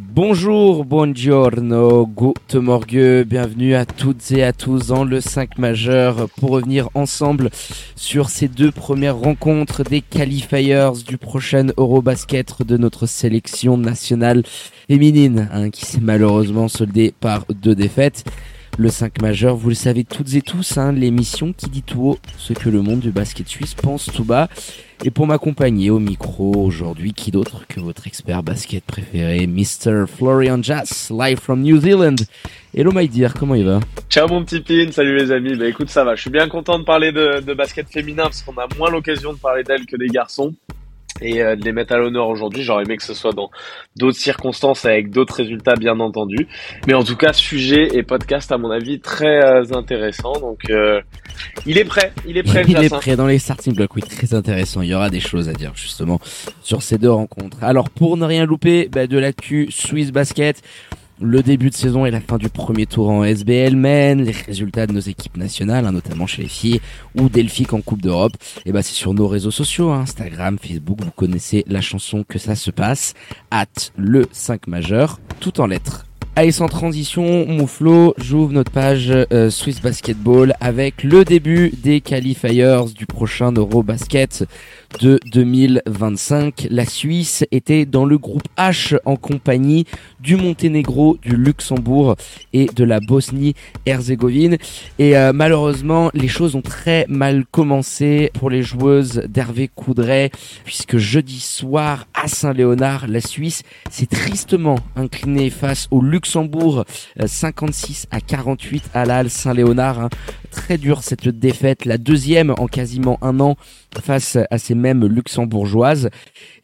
Bonjour, buongiorno, gute morgue, bienvenue à toutes et à tous dans le 5 majeur pour revenir ensemble sur ces deux premières rencontres des qualifiers du prochain Eurobasket de notre sélection nationale féminine hein, qui s'est malheureusement soldée par deux défaites. Le 5 majeur, vous le savez toutes et tous, hein, l'émission qui dit tout haut ce que le monde du basket suisse pense tout bas. Et pour m'accompagner au micro aujourd'hui, qui d'autre que votre expert basket préféré, Mr. Florian Jass, live from New Zealand. Hello my dear, comment il va? Ciao mon petit pin, salut les amis. Bah écoute, ça va. Je suis bien content de parler de basket féminin parce qu'on a moins l'occasion de parler d'elle que des garçons et euh, de les mettre à l'honneur aujourd'hui. J'aurais aimé que ce soit dans d'autres circonstances avec d'autres résultats bien entendu. Mais en tout cas, sujet et podcast à mon avis très euh, intéressant. Donc euh, il est prêt, il est prêt. Il est prêt dans les starting blocks, oui, très intéressant. Il y aura des choses à dire justement sur ces deux rencontres. Alors pour ne rien louper bah, de l'actu Swiss Basket, le début de saison et la fin du premier tour en SBL mène, les résultats de nos équipes nationales, hein, notamment chez les filles, ou Delphique en Coupe d'Europe, et bah c'est sur nos réseaux sociaux, hein, Instagram, Facebook, vous connaissez la chanson que ça se passe, at le 5 majeur, tout en lettres. Allez, sans transition, Mouflo, j'ouvre notre page euh, Swiss Basketball avec le début des qualifiers du prochain Eurobasket de 2025. La Suisse était dans le groupe H en compagnie du Monténégro, du Luxembourg et de la Bosnie-Herzégovine. Et euh, malheureusement, les choses ont très mal commencé pour les joueuses d'Hervé Coudray, puisque jeudi soir à Saint-Léonard, la Suisse s'est tristement inclinée face au Luxembourg, 56 euh, à 48 à la Saint-Léonard. Hein. Très dur cette défaite, la deuxième en quasiment un an face à ces mêmes luxembourgeoises.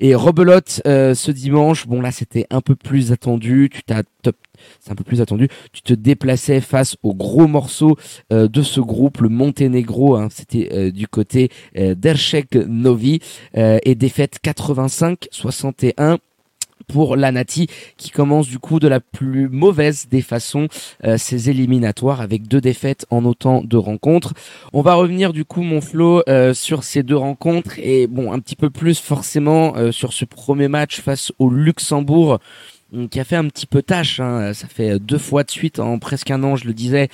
Et rebelote euh, ce dimanche, bon là c'était un peu plus attendu, tu t'as c'est un peu plus attendu. Tu te déplaçais face au gros morceau euh, de ce groupe, le Monténégro. Hein, C'était euh, du côté d'Erchek Novi et défaite 85-61 pour la Nati qui commence du coup de la plus mauvaise des façons euh, ses éliminatoires avec deux défaites en autant de rencontres. On va revenir du coup mon Flo euh, sur ces deux rencontres et bon un petit peu plus forcément euh, sur ce premier match face au Luxembourg qui a fait un petit peu tâche. Hein. Ça fait deux fois de suite en presque un an, je le disais,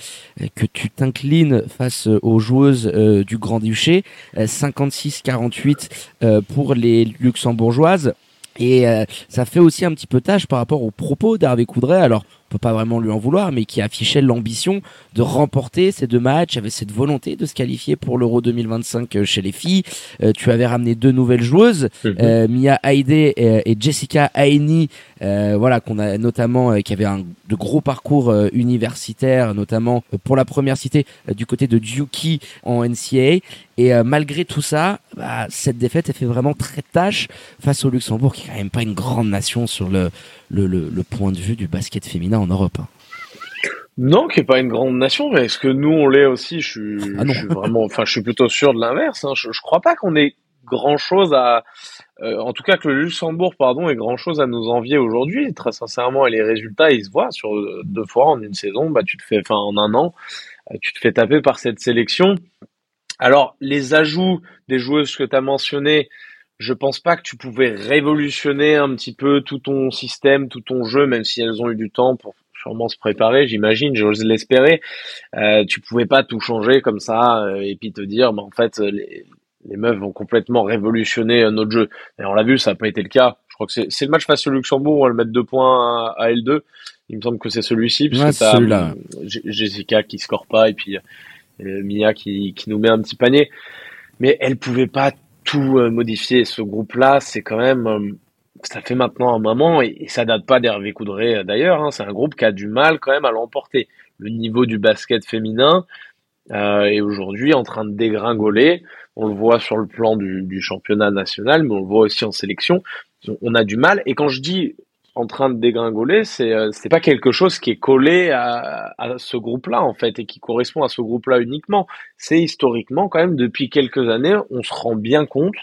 que tu t'inclines face aux joueuses du Grand-Duché. 56-48 pour les luxembourgeoises. Et euh, ça fait aussi un petit peu tâche par rapport aux propos d'Hervé Coudray. Alors, peut pas vraiment lui en vouloir, mais qui affichait l'ambition de remporter ces deux matchs, avait cette volonté de se qualifier pour l'Euro 2025 euh, chez les filles. Euh, tu avais ramené deux nouvelles joueuses, mhm. Mia Haide et, Jessica Aini, voilà qu'on a notamment qui avait un de gros parcours universitaires, notamment pour la première cité du côté de Duki en NCAA. Et malgré tout ça, bah, cette défaite elle fait vraiment très tâche face au Luxembourg, qui est quand même pas une grande nation sur le le, le, point de vue du basket féminin en Europe. Hein. Non, qui est pas une grande nation, mais est-ce que nous on l'est aussi? Je suis, ah je suis, vraiment, enfin, je suis plutôt sûr de l'inverse. Hein. Je, je crois pas qu'on ait grand chose à, euh, en tout cas que le Luxembourg, pardon, ait grand chose à nous envier aujourd'hui. Très sincèrement, et les résultats, ils se voient sur deux fois en une saison. Bah, tu te fais, enfin, en un an, euh, tu te fais taper par cette sélection. Alors, les ajouts des joueuses que tu as mentionnées, je pense pas que tu pouvais révolutionner un petit peu tout ton système, tout ton jeu, même si elles ont eu du temps pour sûrement se préparer, j'imagine, j'ose l'espérer. Euh, tu pouvais pas tout changer comme ça euh, et puis te dire, bah, en fait, les, les meufs vont complètement révolutionner euh, notre jeu. Et on l'a vu, ça n'a pas été le cas. Je crois que c'est le match face au Luxembourg où on va le mettre deux points à, L2. Il me semble que c'est celui-ci, parce que t'as Jessica qui score pas et puis Mia qui, qui nous met un petit panier. Mais elle pouvait pas tout euh, modifier. Ce groupe-là, c'est quand même, euh, ça fait maintenant un moment et, ça date pas d'Hervé Coudray euh, d'ailleurs. Hein, c'est un groupe qui a du mal quand même à l'emporter. Le niveau du basket féminin euh, est aujourd'hui en train de dégringoler. On le voit sur le plan du, championnat national, mais on le voit aussi en sélection. On a du mal. Et quand je dis en train de dégringoler, c'est euh, c'est pas quelque chose qui est collé à ce groupe-là en fait et qui correspond à ce groupe-là uniquement. C'est historiquement quand même depuis quelques années, on se rend bien compte.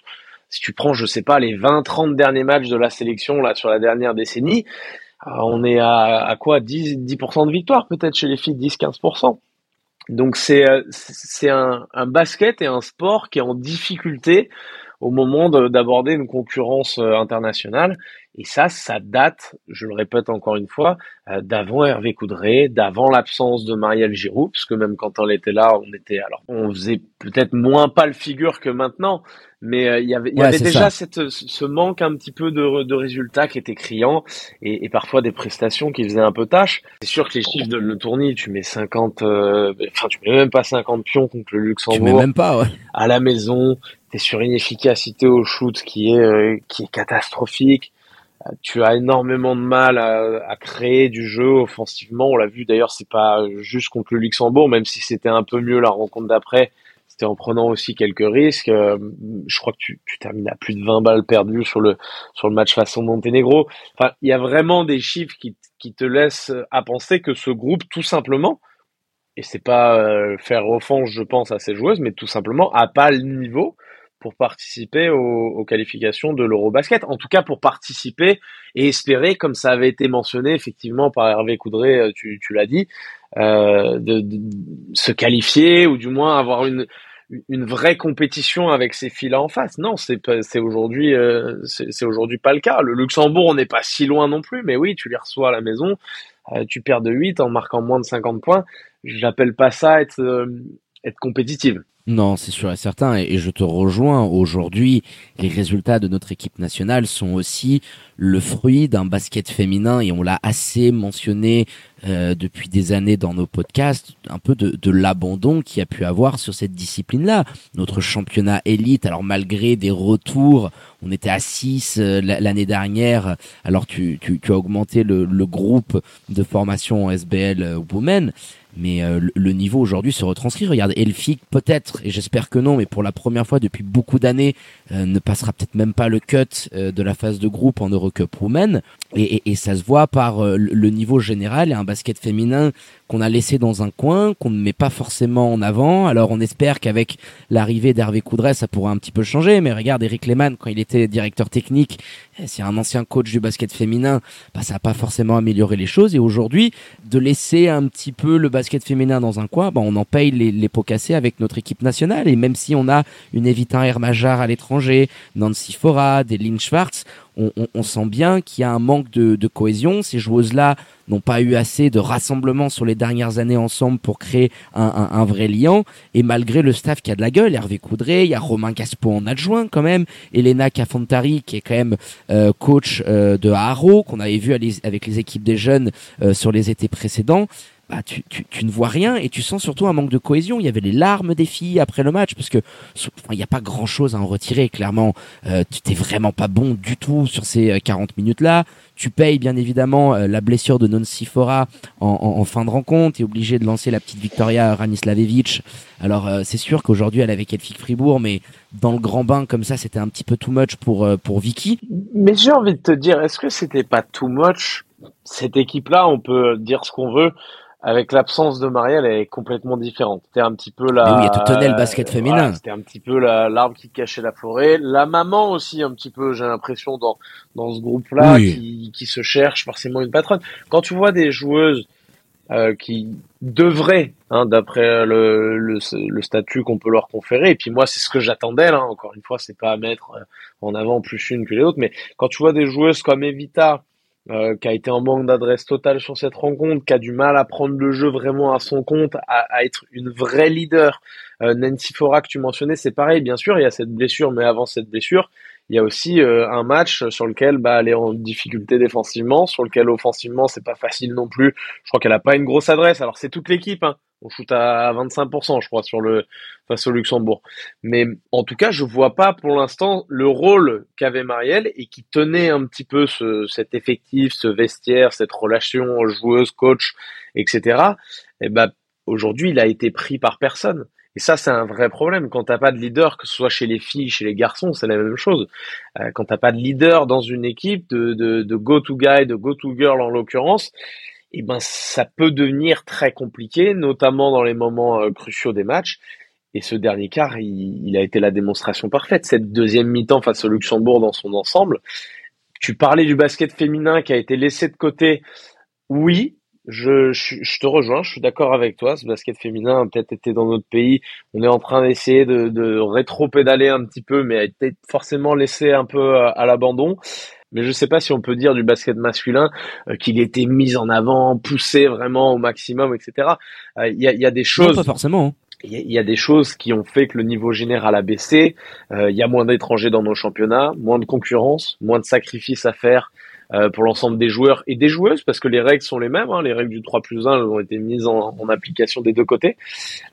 Si tu prends, je sais pas, les 20-30 derniers matchs de la sélection là sur la dernière décennie, euh, on est à, à quoi 10 10% de victoire peut-être chez les filles, 10-15%. Donc c'est euh, c'est un, un basket et un sport qui est en difficulté au moment d'aborder une concurrence internationale. Et ça, ça date, je le répète encore une fois, euh, d'avant Hervé Coudray, d'avant l'absence de Marielle Giroud, parce que même quand elle était là, on était, alors, on faisait peut-être moins pas le figure que maintenant, mais euh, il y avait, il y avait déjà cette, ce manque un petit peu de, de résultats qui était criant et, et, parfois des prestations qui faisaient un peu tâche. C'est sûr que les chiffres de le tournoi, tu mets 50, euh, enfin tu mets même pas 50 pions contre le Luxembourg. Tu mets même pas, ouais. À la maison, t'es sur une efficacité au shoot qui est qui est catastrophique tu as énormément de mal à, créer du jeu offensivement. On l'a vu d'ailleurs, c'est pas juste contre le Luxembourg, même si c'était un peu mieux la rencontre d'après. C'était en prenant aussi quelques risques. Euh, je crois que tu, termines à plus de 20 balles perdues sur le match façon Monténégro. Enfin, il y a vraiment des chiffres qui, te laissent à penser que ce groupe, tout simplement, et c'est pas euh, faire offense, je pense, à ces joueuses, mais tout simplement a pas le niveau pour participer aux, qualifications de l'Eurobasket. En tout cas, pour participer et espérer, comme ça avait été mentionné effectivement par Hervé Coudray, euh, tu, tu l'as dit, euh, de, se qualifier ou du moins avoir une, une vraie compétition avec ces filles-là en face. Non, c'est c'est aujourd'hui euh, c'est aujourd'hui pas le cas. Le Luxembourg, on n'est pas si loin non plus, mais oui, tu les reçois à la maison, euh, tu perds de 8 en marquant moins de 50 points. J'appelle pas ça être être compétitive. Non, c'est sûr et certain, et je te rejoins. Aujourd'hui, les résultats de notre équipe nationale sont aussi le fruit d'un basket féminin, et on l'a assez mentionné euh, depuis des années dans nos podcasts, un peu de, de l'abandon qu'il y a pu avoir sur cette discipline-là. Notre championnat élite, alors malgré des retours, on était à 6 euh, l'année dernière, alors tu, tu, tu as augmenté le, le, groupe de formation SBL euh, Women, mais euh, le niveau aujourd'hui se retranscrit. Regarde, Elfic peut-être, et j'espère que non, mais pour la première fois depuis beaucoup d'années, euh, ne passera peut-être même pas le cut euh, de la phase de groupe en Eurocup Women. Et, et, et ça se voit par le niveau général et un basket féminin qu'on a laissé dans un coin, qu'on ne met pas forcément en avant. Alors on espère qu'avec l'arrivée d'Hervé Coudray, ça pourra un petit peu changer. Mais regarde, Eric Lehmann, quand il était directeur technique, eh, c'est un ancien coach du basket féminin, bah, ça n'a pas forcément amélioré les choses. Et aujourd'hui, de laisser un petit peu le basket féminin dans un coin, bah, on en paye les, les pots cassés avec notre équipe nationale. Et même si on a une Evita Hermajar à l'étranger, Nancy Fora, des Lynn Schwartz, on, sent bien qu'il y a un manque de, cohésion. Ces joueuses-là n'ont pas eu assez de rassemblement sur les dernières années ensemble pour créer un, vrai lien. Et malgré le staff qui a de la gueule, Hervé Coudray, il y a Romain Gaspo en adjoint quand même, Elena Cafantari qui est quand même euh, coach euh, de Haro, qu'on avait vu avec les équipes des jeunes euh, sur les étés précédents bah, tu, tu, tu, ne vois rien et tu sens surtout un manque de cohésion. Il y avait les larmes des filles après le match parce que il n'y a pas grand chose à en retirer. Clairement, euh, tu t'es vraiment pas bon du tout sur ces 40 euh, minutes là. Tu payes bien évidemment euh, la blessure de Non Sifora en, en, fin de rencontre. Tu es obligé de lancer la petite Victoria Ranislavevic. Alors euh, c'est sûr qu'aujourd'hui elle avait Elfic Fribourg, mais dans le grand bain comme ça, c'était un petit peu too much pour pour Vicky. Mais j'ai envie de te dire, est-ce que c'était pas too much? Cette équipe là On peut dire ce qu'on veut avec l'absence de Marielle, elle est complètement différente. C'était un petit peu la. Mais oui, tu tenais le basket féminin. c'était un petit peu l'arbre qui cachait la forêt. La maman aussi, un petit peu, j'ai l'impression, dans, dans ce groupe-là, qui, qui se cherche forcément une patronne. Quand tu vois des joueuses euh, qui devraient, hein, d'après le, le, le, statut qu'on peut leur conférer, et puis moi, c'est ce que j'attendais, encore une fois, c'est pas à mettre euh, en avant plus une que les autres, mais quand tu vois des joueuses comme Evita, euh, qui a été en manque d'adresse totale sur cette rencontre, qui a du mal à prendre le jeu vraiment à son compte, à, à être une vraie leader. Euh, Nancy Fora que tu mentionnais, c'est pareil, bien sûr, il y a cette blessure, mais avant cette blessure, il y a aussi euh, un match sur lequel bah, elle est en difficulté défensivement, sur lequel offensivement c'est pas facile non plus. Je crois qu'elle a pas une grosse adresse. Alors c'est toute l'équipe, hein. On shoot à 25% je crois sur le face au Luxembourg. Mais en tout cas je vois pas pour l'instant le rôle qu'avait Marielle et qui tenait un petit peu ce, cet effectif, ce vestiaire, cette relation joueuse coach, etc. Et bah aujourd'hui il a été pris par personne. Et ça, c'est un vrai problème. Quand t'as pas de leader, que ce soit chez les filles, chez les garçons, c'est la même chose. Euh, quand t'as pas de leader dans une équipe, de, de, de go-to guy, de go-to girl en l'occurrence, eh ben ça peut devenir très compliqué, notamment dans les moments euh, cruciaux des matchs. Et ce dernier quart, il, a été la démonstration parfaite. Cette deuxième mi-temps face au Luxembourg dans son ensemble. Tu parlais du basket féminin qui a été laissé de côté. Oui, je, te rejoins, je suis d'accord avec toi. Ce basket féminin a peut-être été dans notre pays. On est en train d'essayer de, de rétro-pédaler un petit peu, mais a été forcément laissé un peu à, l'abandon. Mais je sais pas si on peut dire du basket masculin euh, qu'il était mis en avant, poussé vraiment au maximum, etc. Euh, il y, a, y, a, des choses. pas forcément. Hein. Il y, a des choses qui ont fait que le niveau général a baissé. Euh, il y a moins d'étrangers dans nos championnats, moins de concurrence, moins de sacrifices à faire euh, pour l'ensemble des joueurs et des joueuses, parce que les règles sont les mêmes. Hein, les règles du 3 plus 1 ont été mises en, application des deux côtés.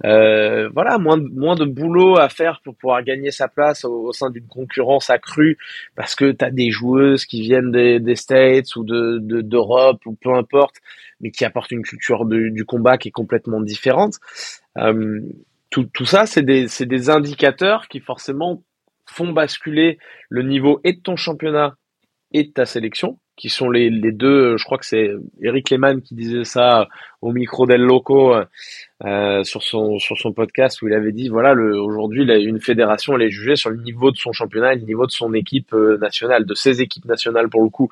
Euh, voilà, moins de, moins de boulot à faire pour pouvoir gagner sa place au, sein d'une concurrence accrue, parce que tu as des joueuses qui viennent des, des States ou de d'Europe ou peu importe, mais qui apportent une culture du combat qui est complètement différente. Euh, tout, tout ça, c'est des, des indicateurs qui forcément font basculer le niveau et de ton championnat et de ta sélection qui sont les, les deux, je crois que c'est Eric Lehmann qui disait ça au micro d'El Loco euh, sur son sur son podcast où il avait dit voilà aujourd'hui une fédération elle est jugée sur le niveau de son championnat, le niveau de son équipe euh, nationale, de ses équipes nationales pour le coup.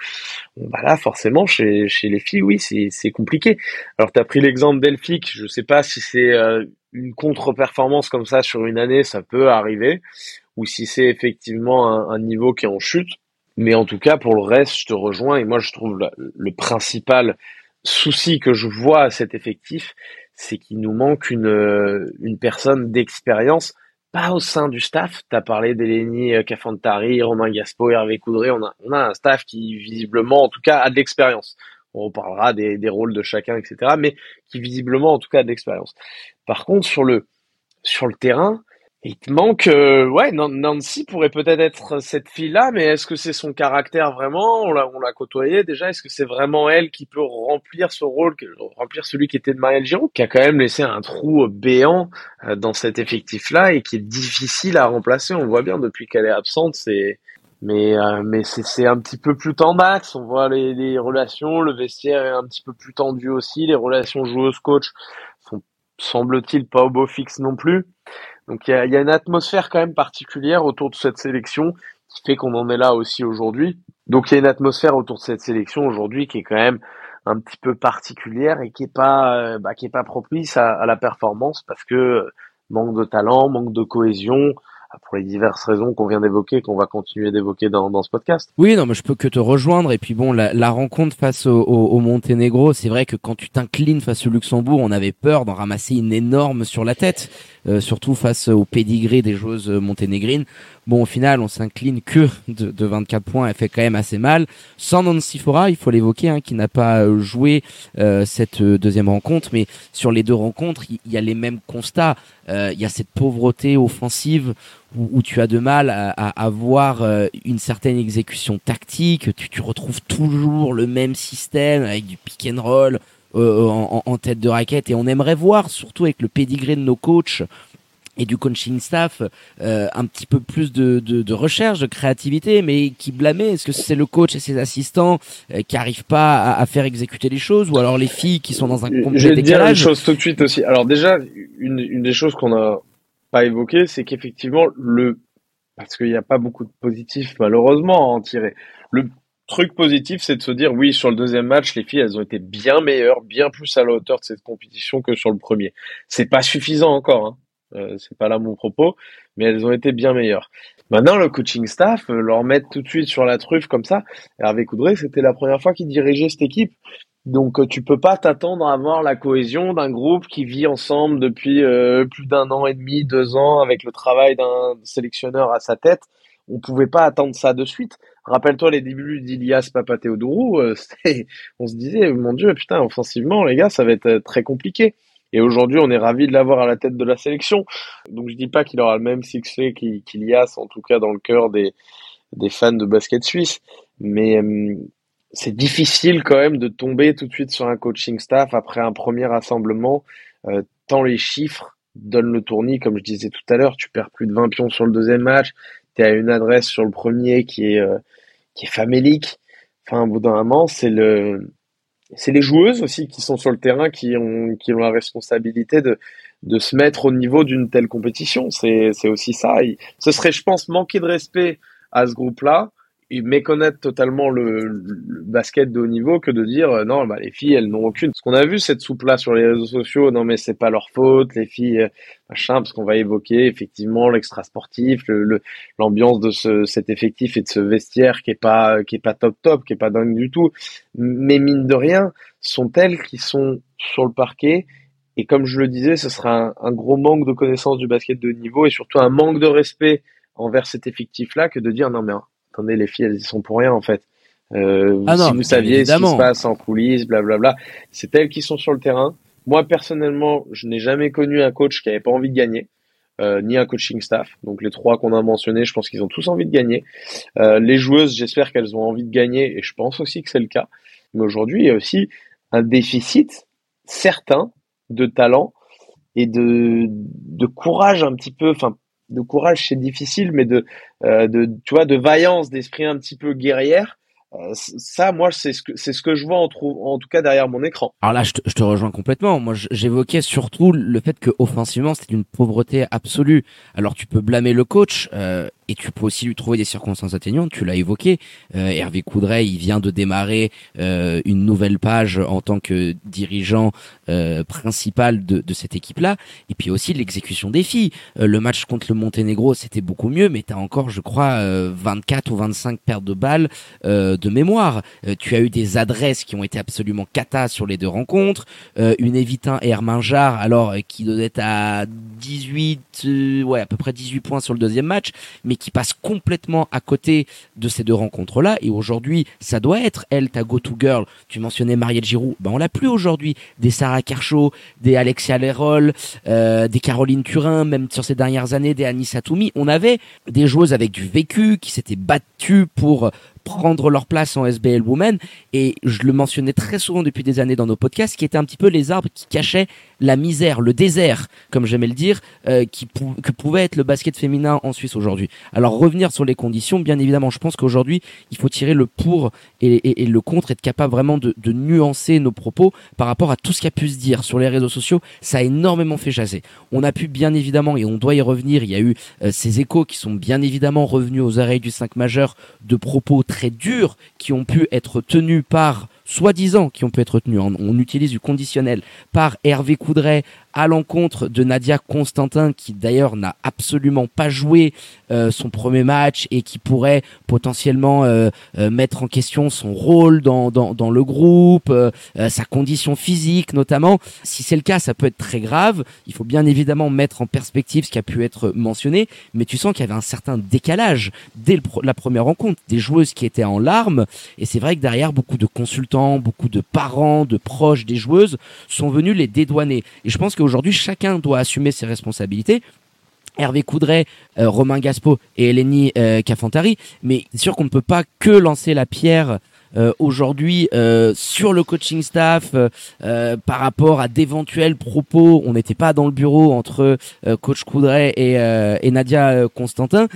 Bon, bah là forcément chez chez les filles oui c'est c'est compliqué. Alors tu as pris l'exemple d'Elfic, je sais pas si c'est euh, une contre-performance comme ça sur une année, ça peut arriver ou si c'est effectivement un, un niveau qui est en chute mais en tout cas, pour le reste, je te rejoins. Et moi, je trouve le, principal souci que je vois à cet effectif, c'est qu'il nous manque une, euh, une personne d'expérience, pas au sein du staff. Tu as parlé d'Eleni Cafantari, euh, Romain Gaspo, Hervé Coudray. On a, on a un staff qui, visiblement, en tout cas, a de l'expérience. On reparlera des, des rôles de chacun, etc. Mais qui, visiblement, en tout cas, a de l'expérience. Par contre, sur le, sur le terrain, il te manque, euh, ouais, Nancy pourrait peut-être être cette fille-là, mais est-ce que c'est son caractère vraiment? On l'a, on l'a côtoyé déjà. Est-ce que c'est vraiment elle qui peut remplir ce rôle, remplir celui qui était de Marielle Giroud, qui a quand même laissé un trou béant euh, dans cet effectif-là et qui est difficile à remplacer? On voit bien depuis qu'elle est absente, c'est, mais euh, mais c'est, un petit peu plus tendax. On voit les, les relations, le vestiaire est un petit peu plus tendu aussi. Les relations joueuses-coach sont semble-t-il pas au beau fixe non plus. Donc il y a, y a, une atmosphère quand même particulière autour de cette sélection qui fait qu'on en est là aussi aujourd'hui. Donc il y a une atmosphère autour de cette sélection aujourd'hui qui est quand même un petit peu particulière et qui est pas euh, bah, qui est pas propice à, à, la performance parce que manque de talent, manque de cohésion, pour les diverses raisons qu'on vient d'évoquer, qu'on va continuer d'évoquer dans, dans ce podcast. Oui, non, mais je peux que te rejoindre. Et puis bon, la, rencontre face au, Monténégro, c'est vrai que quand tu t'inclines face au Luxembourg, on avait peur d'en ramasser une énorme sur la tête, euh, surtout face au pédigré des joueuses monténégrines. Bon, au final, on s'incline que de, de, 24 points. Elle fait quand même assez mal. Sans Nancy il faut l'évoquer, hein, qui n'a pas joué euh, cette deuxième rencontre. Mais sur les deux rencontres, il y, a les mêmes constats. Euh, il y a cette pauvreté offensive où, où tu as de mal à, avoir euh, une certaine exécution tactique. Tu, retrouves toujours le même système avec du pick and roll. en, en, tête de raquette et on aimerait voir surtout avec le pédigré de nos coachs et du coaching staff euh, un petit peu plus de, de, de, recherche, de créativité, mais qui blâmait Est-ce que c'est le coach et ses assistants euh, qui arrivent pas à, à, faire exécuter les choses, ou alors les filles qui sont dans un complet Je vais dire une chose tout de suite aussi. Alors déjà, une, une des choses qu'on n'a pas évoquées, c'est qu'effectivement le parce qu'il n'y a pas beaucoup de positifs malheureusement à en tirer. Le truc positif, c'est de se dire oui, sur le deuxième match, les filles, elles ont été bien meilleures, bien plus à la hauteur de cette compétition que sur le premier. C'est pas suffisant encore. Hein. Euh, c'est pas là mon propos, mais elles ont été bien meilleures. Maintenant, le coaching staff, euh, leur mettre tout de suite sur la truffe comme ça. Hervé Coudray, c'était la première fois qu'il dirigeait cette équipe. Donc, euh, tu peux pas t'attendre à avoir la cohésion d'un groupe qui vit ensemble depuis plus d'un an et demi, deux ans, avec le travail d'un sélectionneur à sa tête. On pouvait pas attendre ça de suite. Rappelle-toi les débuts d'Ilias Papateodourou, on se disait, mon Dieu, putain, offensivement, les gars, ça va être très compliqué. Et aujourd'hui, on est ravi de l'avoir à la tête de la sélection. Donc je dis pas qu'il aura le même succès qu'il y a, en tout cas dans le cœur des, des fans de basket suisse. Mais euh, c'est difficile quand même de tomber tout de suite sur un coaching staff après un premier rassemblement, euh, tant les chiffres donne le tournis, comme je disais tout à l'heure, tu perds plus de 20 pions sur le deuxième match, tu as une adresse sur le premier qui est, euh, qui est famélique. Enfin, au bout d'un moment, c'est le, c'est les joueuses aussi qui sont sur le terrain qui ont, qui ont la responsabilité de, de se mettre au niveau d'une telle compétition. C'est, aussi ça. ce serait, je pense, manquer de respect à ce groupe-là méconnaître totalement le, basket de haut niveau que de dire euh, non bah les filles elles n'ont aucune. Ce qu'on a vu cette soupe là sur les réseaux sociaux non mais c'est pas leur faute les filles euh, machin parce qu'on va évoquer effectivement l'extra sportif le l'ambiance de ce cet effectif et de ce vestiaire qui est pas qui est pas top top qui est pas dingue du tout. Mais mine de rien sont elles qui sont sur le parquet. Et comme je le disais ce sera un, un gros manque de connaissance du basket de haut niveau et surtout un manque de respect envers cet effectif là que de dire non mais attendez, les filles, elles y sont pour rien en fait. Euh, ah si vous saviez ce qui se passe en coulisses, blablabla, c'est elles qui sont sur le terrain. Moi personnellement, je n'ai jamais connu un coach qui avait pas envie de gagner, euh, ni un coaching staff. Donc les trois qu'on a mentionnés, je pense qu'ils ont tous envie de gagner. Euh, les joueuses, j'espère qu'elles ont envie de gagner, et je pense aussi que c'est le cas. Mais aujourd'hui, il y a aussi un déficit certain de talent et de, de courage un petit peu, enfin de courage, c'est difficile, mais de, euh, de, tu vois, de vaillance, d'esprit un petit peu guerrière. Euh, ça, moi, c'est ce que c'est ce que je vois en, tout cas derrière mon écran. Alors là, je te, je te rejoins complètement. Moi, j'évoquais surtout le fait que offensivement, c'était une pauvreté absolue. Alors, tu peux blâmer le coach. Euh, et tu peux aussi lui trouver des circonstances atteignantes. Tu l'as évoqué. Euh, Hervé Coudray, il vient de démarrer euh, une nouvelle page en tant que dirigeant euh, principal de, de cette équipe-là. Et puis aussi l'exécution des filles. le match contre le Monténégro, c'était beaucoup mieux, mais tu as encore, je crois, 24 ou 25 pertes de balles de mémoire. tu as eu des adresses qui ont été absolument cata sur les deux rencontres. une Évitin et Herminjar, alors qui doit être à 18, ouais, à peu près 18 points sur le deuxième match, mais qui passe complètement à côté de ces deux rencontres-là. Et aujourd'hui, ça doit être elle, ta go-to girl. Tu mentionnais Marielle Giroud. Ben, on l'a plus aujourd'hui. Des Sarah Kershaw, des Alexia Lerol, euh, des Caroline Turin, même sur ces dernières années, des Anissa Toumi. On avait des joueuses avec du vécu qui s'étaient battues pour prendre leur place en SBL Women et je le mentionnais très souvent depuis des années dans nos podcasts qui étaient un petit peu les arbres qui cachaient la misère, le désert, comme j'aimais le dire, euh, qui que pouvait être le basket féminin en Suisse aujourd'hui. Alors revenir sur les conditions, bien évidemment, je pense qu'aujourd'hui il faut tirer le pour et, et, le contre, être capable vraiment de, de, nuancer nos propos par rapport à tout ce qui a pu se dire sur les réseaux sociaux. Ça a énormément fait jaser. On a pu bien évidemment et on doit y revenir. Il y a eu euh, ces échos qui sont bien évidemment revenus aux oreilles du 5 majeur de propos très durs qui ont pu être tenus par soi-disant qui ont pu être tenus, on utilise du conditionnel, par Hervé Coudray à l'encontre de Nadia Constantin, qui d'ailleurs n'a absolument pas joué euh, son premier match et qui pourrait potentiellement euh, euh, mettre en question son rôle dans, dans, dans le groupe, sa condition physique notamment. Si c'est le cas, ça peut être très grave. Il faut bien évidemment mettre en perspective ce qui a pu être mentionné, mais tu sens qu'il y avait un certain décalage dès la première rencontre, des joueuses qui étaient en larmes, et c'est vrai que derrière, beaucoup de consultants, beaucoup de parents, de proches des joueuses sont venus les dédouaner. Et je pense que Aujourd'hui, chacun doit assumer ses responsabilités. Hervé Coudray, euh, Romain Gaspo et Eleni euh, Cafantari, mais c'est sûr qu'on ne peut pas que lancer la pierre aujourd'hui sur le coaching staff par rapport à d'éventuels propos. On n'était pas dans le bureau entre coach Coudray et, et Nadia Constantin,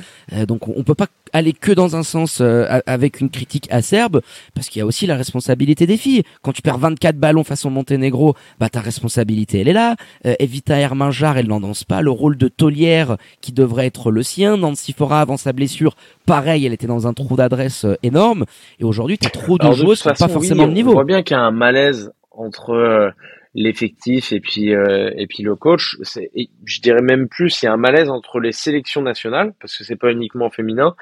donc on peut pas aller que dans un sens euh, avec une critique acerbe, parce qu'il y a aussi la responsabilité des filles. Quand tu perds 24 ballons façon Monténégro, bah ta responsabilité elle est là. Euh, Evita Herminjar, elle n'en danse pas. Le rôle de taulière qui devrait être le sien. Nancy Fora avant sa blessure, pareil, elle était dans un trou d'adresse euh, énorme. Et aujourd'hui, tu as trop de joueuses qui pas forcément le niveau. On voit bien qu'il y a un malaise entre euh, l'effectif et puis euh, et puis le coach. C'est, je dirais même plus, il y a un malaise entre les sélections nationales parce que c'est pas uniquement féminin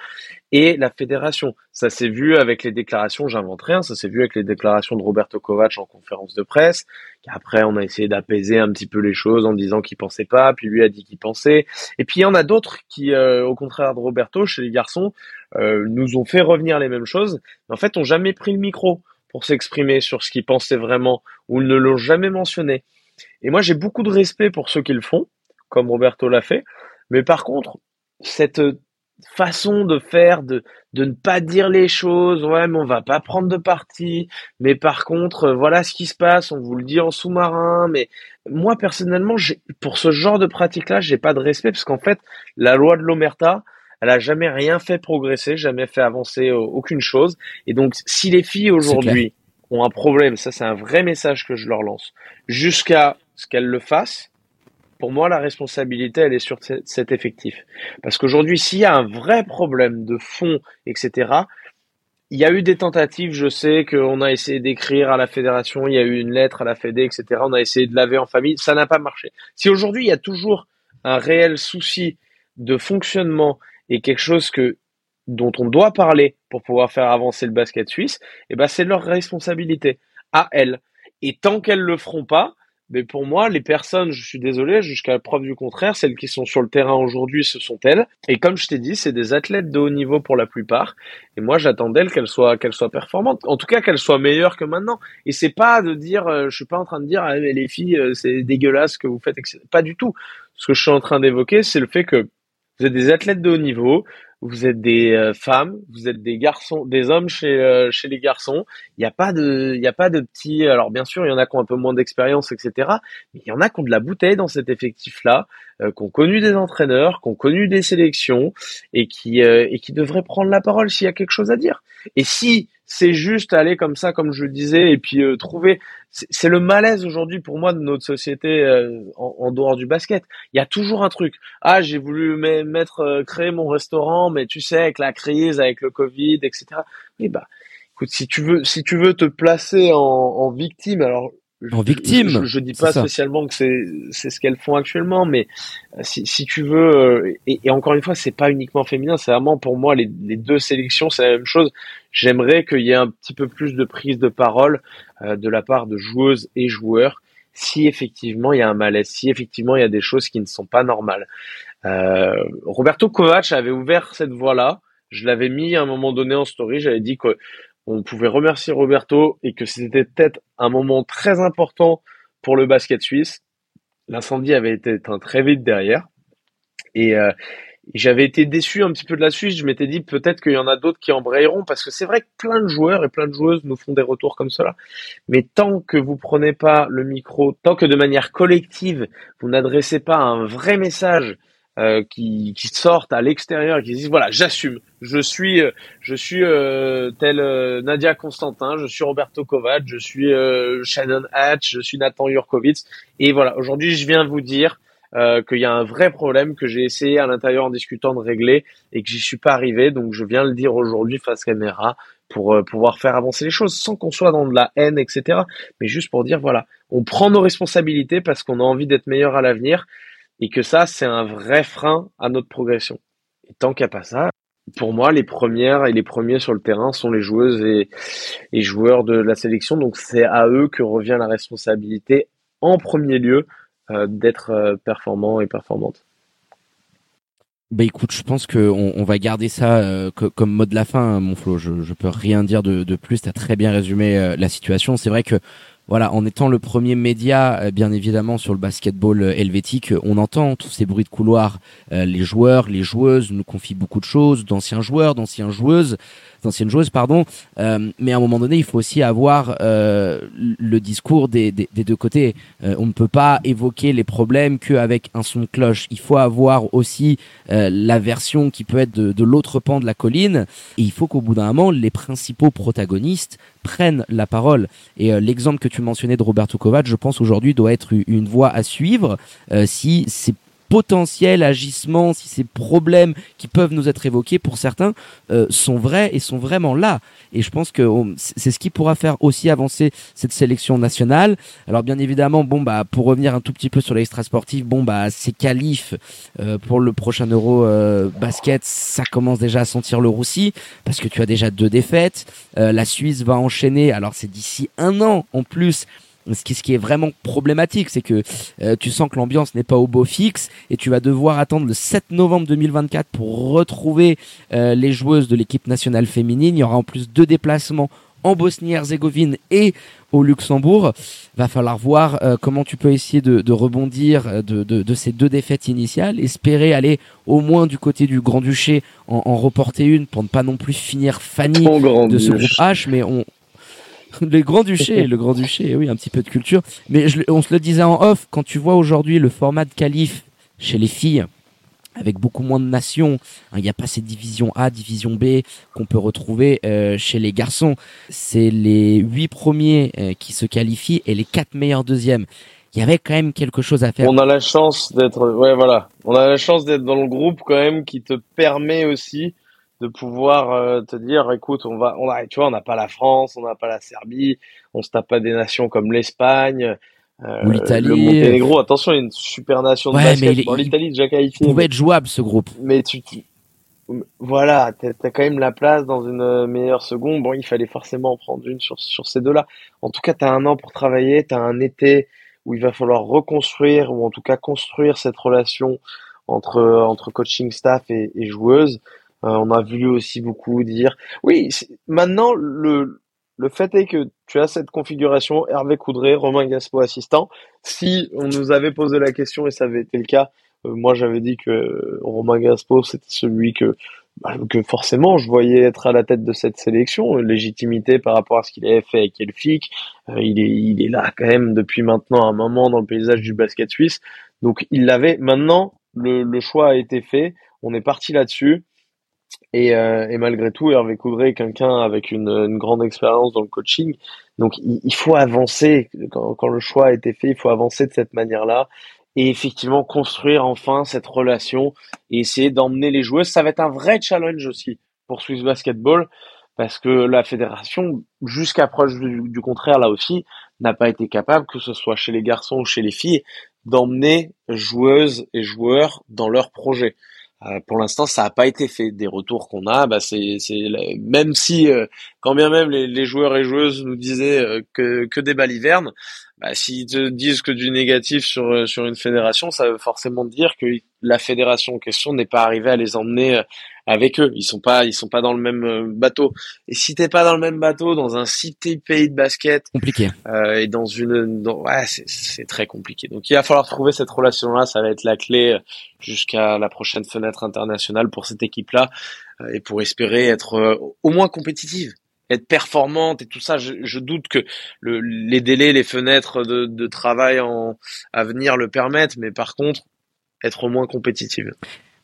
et la fédération. Ça s'est vu avec les déclarations, j'invente rien, ça s'est vu avec les déclarations de Roberto Kovac en conférence de presse. Après, on a essayé d'apaiser un petit peu les choses en disant qu'il pensait pas, puis lui a dit qu'il pensait. Et puis il y en a d'autres qui, euh, au contraire de Roberto, chez les garçons, euh, nous ont fait revenir les mêmes choses, mais en fait, ont jamais pris le micro pour s'exprimer sur ce qu'ils pensaient vraiment ou ne l'ont jamais mentionné. Et moi, j'ai beaucoup de respect pour ceux qui le font, comme Roberto l'a fait. Mais par contre, cette façon de faire, de, de ne pas dire les choses, ouais, mais on va pas prendre de parti, mais par contre, euh, voilà ce qui se passe, on vous le dit en sous-marin, mais moi, personnellement, pour ce genre de pratique-là, j'ai pas de respect, parce qu'en fait, la loi de l'Omerta, elle a jamais rien fait progresser, jamais fait avancer euh, aucune chose, et donc, si les filles aujourd'hui ont un problème, ça c'est un vrai message que je leur lance, jusqu'à ce qu'elles le fassent, pour moi, la responsabilité, elle est sur cet effectif. Parce qu'aujourd'hui, s'il y a un vrai problème de fond, etc., il y a eu des tentatives, je sais qu'on a essayé d'écrire à la fédération, il y a eu une lettre à la fédé, etc. On a essayé de laver en famille, ça n'a pas marché. Si aujourd'hui il y a toujours un réel souci de fonctionnement et quelque chose que dont on doit parler pour pouvoir faire avancer le basket suisse, eh ben c'est leur responsabilité à elles. Et tant qu'elles le feront pas, mais pour moi, les personnes, je suis désolé, jusqu'à preuve du contraire, celles qui sont sur le terrain aujourd'hui, ce sont elles. Et comme je t'ai dit, c'est des athlètes de haut niveau pour la plupart. Et moi, j'attends d'elles qu'elles soient, qu'elles soient performantes. En tout cas, qu'elles soient meilleures que maintenant. Et c'est pas de dire, euh, je suis pas en train de dire, ah, les filles, euh, c'est dégueulasse ce que vous faites, etc. Pas du tout. Ce que je suis en train d'évoquer, c'est le fait que vous êtes des athlètes de haut niveau, vous êtes des euh, femmes, vous êtes des garçons, des hommes chez euh, chez les garçons. Il n'y a pas de il y a pas de petits. Alors bien sûr, il y en a qui ont un peu moins d'expérience, etc. Mais il y en a qui ont de la bouteille dans cet effectif-là, euh, qui ont connu des entraîneurs, qui ont connu des sélections et qui et qui devraient prendre la parole s'il y a quelque chose à dire. Et si c'est juste aller comme ça, comme je le disais, et puis euh, trouver. C'est le malaise aujourd'hui pour moi de notre société euh, en, dehors du basket. Il y a toujours un truc. Ah, j'ai voulu mettre euh, créer mon restaurant, mais tu sais, avec la crise, avec le Covid, etc. Oui, bah, écoute, si tu veux, si tu veux te placer en, en victime, alors en victime. Je, je, dis pas spécialement que c'est c'est ce qu'elles font actuellement, mais euh, si, si tu veux, euh, et, et, encore une fois, c'est pas uniquement féminin, c'est vraiment pour moi les, les deux sélections, c'est la même chose. J'aimerais qu'il y ait un petit peu plus de prise de parole euh, de la part de joueuses et joueurs, si effectivement il y a un malaise, si effectivement il y a des choses qui ne sont pas normales. Euh, Roberto Kovac avait ouvert cette voie-là. Je l'avais mis à un moment donné en story. J'avais dit que on pouvait remercier Roberto et que c'était peut-être un moment très important pour le basket suisse. L'incendie avait été éteint très vite derrière. Et euh, j'avais été déçu un petit peu de la Suisse. Je m'étais dit peut-être qu'il y en a d'autres qui embrayeront parce que c'est vrai que plein de joueurs et plein de joueuses nous font des retours comme cela. Mais tant que vous prenez pas le micro, tant que de manière collective, vous n'adressez pas un vrai message euh, qui, qui, sortent à l'extérieur qui disent voilà j'assume. Je suis euh, je suis euh, tel euh, Nadia Constantin je suis Roberto Kovac je suis Shannon Hatch je suis Nathan Jurkovic et voilà aujourd'hui je viens vous dire qu'il y a un vrai problème que j'ai essayé à l'intérieur en discutant de régler et que j'y suis pas arrivé. Donc je viens le dire aujourd'hui face caméra pour pouvoir faire avancer les choses sans qu'on soit dans de la haine etc mais juste pour dire voilà on prend nos responsabilités parce qu'on a envie d'être meilleur à l'avenir et que ça, c'est un vrai frein à notre progression. Et tant a pas ça, pour moi, les premières et les premiers sur le terrain sont les joueuses et, et joueurs de la sélection. Donc c'est à eux que revient la responsabilité en premier lieu euh, d'être euh, performants et performantes. Bah écoute, je pense que on, va garder ça euh, comme mot de la fin, hein, mon Flo. Je, je peux rien dire de, de plus. T'as très bien résumé la situation. C'est vrai que voilà, en étant le premier média, euh, bien évidemment, sur le basketball euh, helvétique, euh, on entend tous ces bruits de couloir. les joueurs, les joueuses nous confient beaucoup de choses, d'anciens joueurs, d'anciennes joueuses ancienne joueuse, pardon. Euh, mais à un moment donné, il faut aussi avoir euh, le discours des, des, deux côtés. Euh, on ne peut pas évoquer les problèmes qu'avec un son de cloche. Il faut avoir aussi la version qui peut être de, de l'autre pan de la colline. Et il faut qu'au bout d'un moment, les principaux protagonistes prennent la parole. Et l'exemple que tu mentionnais de Roberto Kovac, je pense aujourd'hui doit être une voie à suivre si c'est potentiels agissements, si ces problèmes qui peuvent nous être évoqués pour certains euh, sont vrais et sont vraiment là. Et je pense que c'est ce qui pourra faire aussi avancer cette sélection nationale. Alors bien évidemment, bon bah pour revenir un tout petit peu sur l'extra sportif, bon bah ces qualifs euh, pour le prochain Euro euh, basket, ça commence déjà à sentir le roussi parce que tu as déjà deux défaites. la Suisse va enchaîner. Alors c'est d'ici un an en plus ce qui, ce qui est vraiment problématique, c'est que euh, tu sens que l'ambiance n'est pas au beau fixe et tu vas devoir attendre le 7 novembre 2024 pour retrouver euh, les joueuses de l'équipe nationale féminine. Il y aura en plus deux déplacements en Bosnie-Herzégovine et au Luxembourg. Va falloir voir euh, comment tu peux essayer de, rebondir de, ces deux défaites initiales, espérer aller au moins du côté du Grand-Duché en, en reporter une pour ne pas non plus finir Fanny de ce groupe H, mais on, le Grand-Duché, le Grand-Duché, oui, un petit peu de culture. Mais on se le disait en off, quand tu vois aujourd'hui le format de qualif chez les filles, avec beaucoup moins de nations. Hein, il n'y a pas cette division A, division B qu'on peut retrouver euh, chez les garçons. C'est les huit premiers euh, qui se qualifient et les quatre meilleurs deuxièmes. Il y avait quand même quelque chose à faire. On a la chance d'être, ouais, voilà. On a la chance d'être dans le groupe quand même qui te permet aussi de pouvoir euh, te dire, écoute, on va, on a, tu vois, on n'a pas la France, on n'a pas la Serbie, on se tape pas des nations comme l'Espagne, euh, l'Italie. Le Monténégro, attention, il y a une super nation de basket. l'Italie déjà qualifiée. Pouvait être jouable ce groupe. Mais tu, voilà, t'as as quand même la place dans une meilleure seconde. Bon, il fallait forcément en prendre une sur, sur ces deux-là. En tout cas, t'as un an pour travailler, t'as un été où il va falloir reconstruire ou en tout cas construire cette relation entre entre coaching staff et, et joueuses. Euh, on a vu aussi beaucoup dire oui. Maintenant, le le fait est que tu as cette configuration, Hervé Coudray, Romain Gaspo assistant. Si on nous avait posé la question et ça avait été le cas, euh, moi j'avais dit que Romain Gaspo c'était celui que bah, que forcément je voyais être à la tête de cette sélection, légitimité par rapport à ce qu'il avait fait avec Elfic. Euh, il est il est là quand même depuis maintenant un moment dans le paysage du basket suisse. Donc il l'avait. Maintenant le, le choix a été fait. On est parti là-dessus. Et, euh, et, malgré tout, Hervé Coudray est quelqu'un avec une, grande expérience dans le coaching. Donc, il, il faut avancer. Quand, quand, le choix a été fait, il faut avancer de cette manière-là. Et effectivement, construire enfin cette relation et essayer d'emmener les joueuses. Ça va être un vrai challenge aussi pour Swiss Basketball parce que la fédération, jusqu'à preuve du, du, contraire, là aussi, n'a pas été capable, que ce soit chez les garçons ou chez les filles, d'emmener joueuses et joueurs dans leur projet. Euh, pour l'instant, ça n'a pas été fait. Des retours qu'on a, bah c'est, même si, euh, quand bien même les, les, joueurs et joueuses nous disaient euh, que, que des balivernes, bah, s'ils te disent que du négatif sur sur une fédération, ça veut forcément dire que la fédération en question n'est pas arrivée à les emmener avec eux. Ils sont pas, ils sont pas dans le même euh, bateau. Et si t'es pas dans le même bateau, dans un cité pays de basket, compliqué. Euh, et dans une, dans, ouais, c'est très compliqué. Donc il va falloir trouver cette relation-là. Ça va être la clé euh, jusqu'à la prochaine fenêtre internationale pour cette équipe-là euh, et pour espérer être au moins compétitive être performante et tout ça. Je, je doute que le, les délais, les fenêtres de, de travail en, à venir le permettent, mais par contre, être au moins compétitive.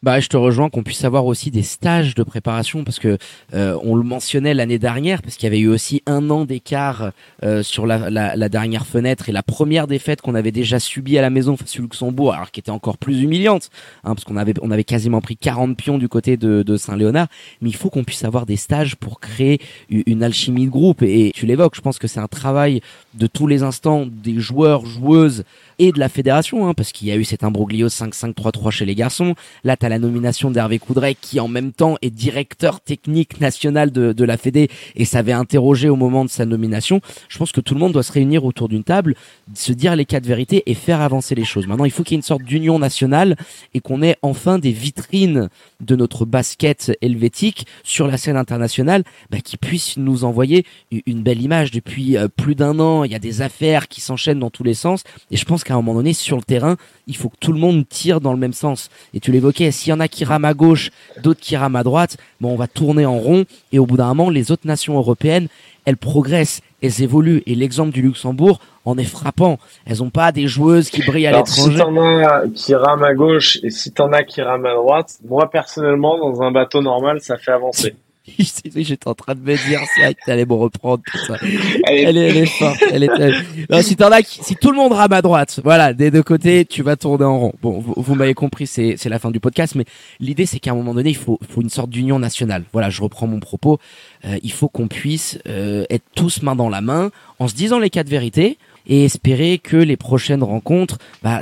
Bah, je te rejoins qu'on puisse avoir aussi des stages de préparation parce que euh, on le mentionnait l'année dernière parce qu'il y avait eu aussi un an d'écart euh, sur la, la, la, dernière fenêtre et la première défaite qu'on avait déjà subie à la maison face au Luxembourg, alors qui était encore plus humiliante hein, parce qu'on avait on avait quasiment pris 40 pions du côté de, de Saint-Léonard. Mais il faut qu'on puisse avoir des stages pour créer une alchimie de groupe et tu l'évoques. Je pense que c'est un travail de tous les instants des joueurs, joueuses et de la fédération, hein, parce qu'il y a eu cet imbroglio 5-5-3-3 chez les garçons. Là, la nomination d'Hervé Coudray, qui en même temps est directeur technique national de, la Fédé, et ça avait interrogé au moment de sa nomination. Je pense que tout le monde doit se réunir autour d'une table, se dire les quatre vérités et faire avancer les choses. Maintenant, il faut qu'il y ait une sorte d'union nationale et qu'on ait enfin des vitrines de notre basket helvétique sur la scène internationale bah, qui puissent nous envoyer une belle image. Depuis euh, plus d'un an, il y a des affaires qui s'enchaînent dans tous les sens, et je pense qu'à un moment donné, sur le terrain, il faut que tout le monde tire dans le même sens. Et tu l'évoquais, s'il y en a qui rament à gauche, d'autres qui rament à droite, bon, on va tourner en rond. Et au bout d'un moment, les autres nations européennes, elles progressent, elles évoluent. Et l'exemple du Luxembourg en est frappant. Elles n'ont pas des joueuses qui brillent à l'étranger. Si t'en as qui rament à gauche et si t'en as qui rament à droite, moi personnellement, dans un bateau normal, ça fait avancer. J'étais en train de me dire, c'est vrai que t'allais me reprendre tout ça. Elle est, elle est, forte. Elle est, si t'en as, si tout le monde rame à droite, voilà, des deux côtés, tu vas tourner en rond. Bon, vous, m'avez compris, c'est, c'est la fin du podcast, mais l'idée, c'est qu'à un moment donné, il faut, faut une sorte d'union nationale. Voilà, je reprends mon propos. Euh, il faut qu'on puisse euh, être tous main dans la main, en se disant les quatre vérités, et espérer que les prochaines rencontres, bah,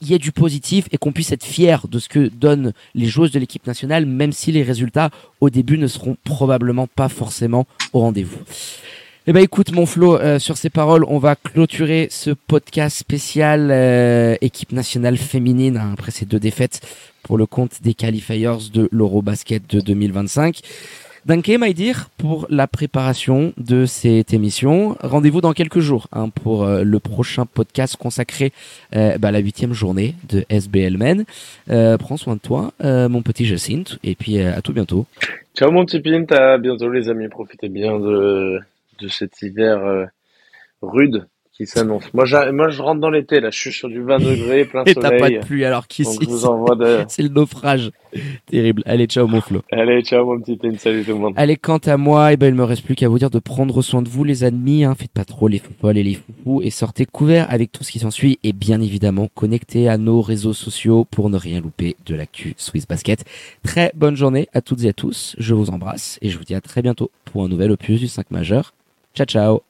y ait du positif et qu'on puisse être fier de ce que donnent les joueuses de l'équipe nationale, même si les résultats au début ne seront probablement pas forcément au rendez-vous. Eh ben écoute mon Flo, euh, sur ces paroles, on va clôturer ce podcast spécial euh, équipe nationale féminine hein, après ces deux défaites pour le compte des qualifiers de l'Eurobasket de 2025. Danke, my dear, pour la préparation de cette émission. Rendez-vous dans quelques jours hein, pour euh, le prochain podcast consacré euh, bah, à la huitième journée de SBL Men. Euh, prends soin de toi, mon petit Jacinthe, et puis à tout bientôt. Ciao mon petit Pint, à bientôt les amis, profitez bien de, de cet hiver rude qui s'annonce. Moi, moi, je rentre dans l'été, là. Je suis sur du 20 degrés, plein soleil. Et t'as pas de pluie, alors qu'ici. C'est le naufrage. Terrible. Allez, ciao, mon Flo. Allez, ciao, mon petit Pint. Salut tout le monde. Allez, quant à moi, eh ben, il me reste plus qu'à vous dire de prendre soin de vous, les amis, hein. Faites pas trop les footballs et les foufous et sortez couverts avec tout ce qui s'ensuit et bien évidemment connectez à nos réseaux sociaux pour ne rien louper de l'actu Swiss Basket. Très bonne journée à toutes et à tous. Je vous embrasse et je vous dis à très bientôt pour un nouvel opus du 5 majeur. Ciao, ciao.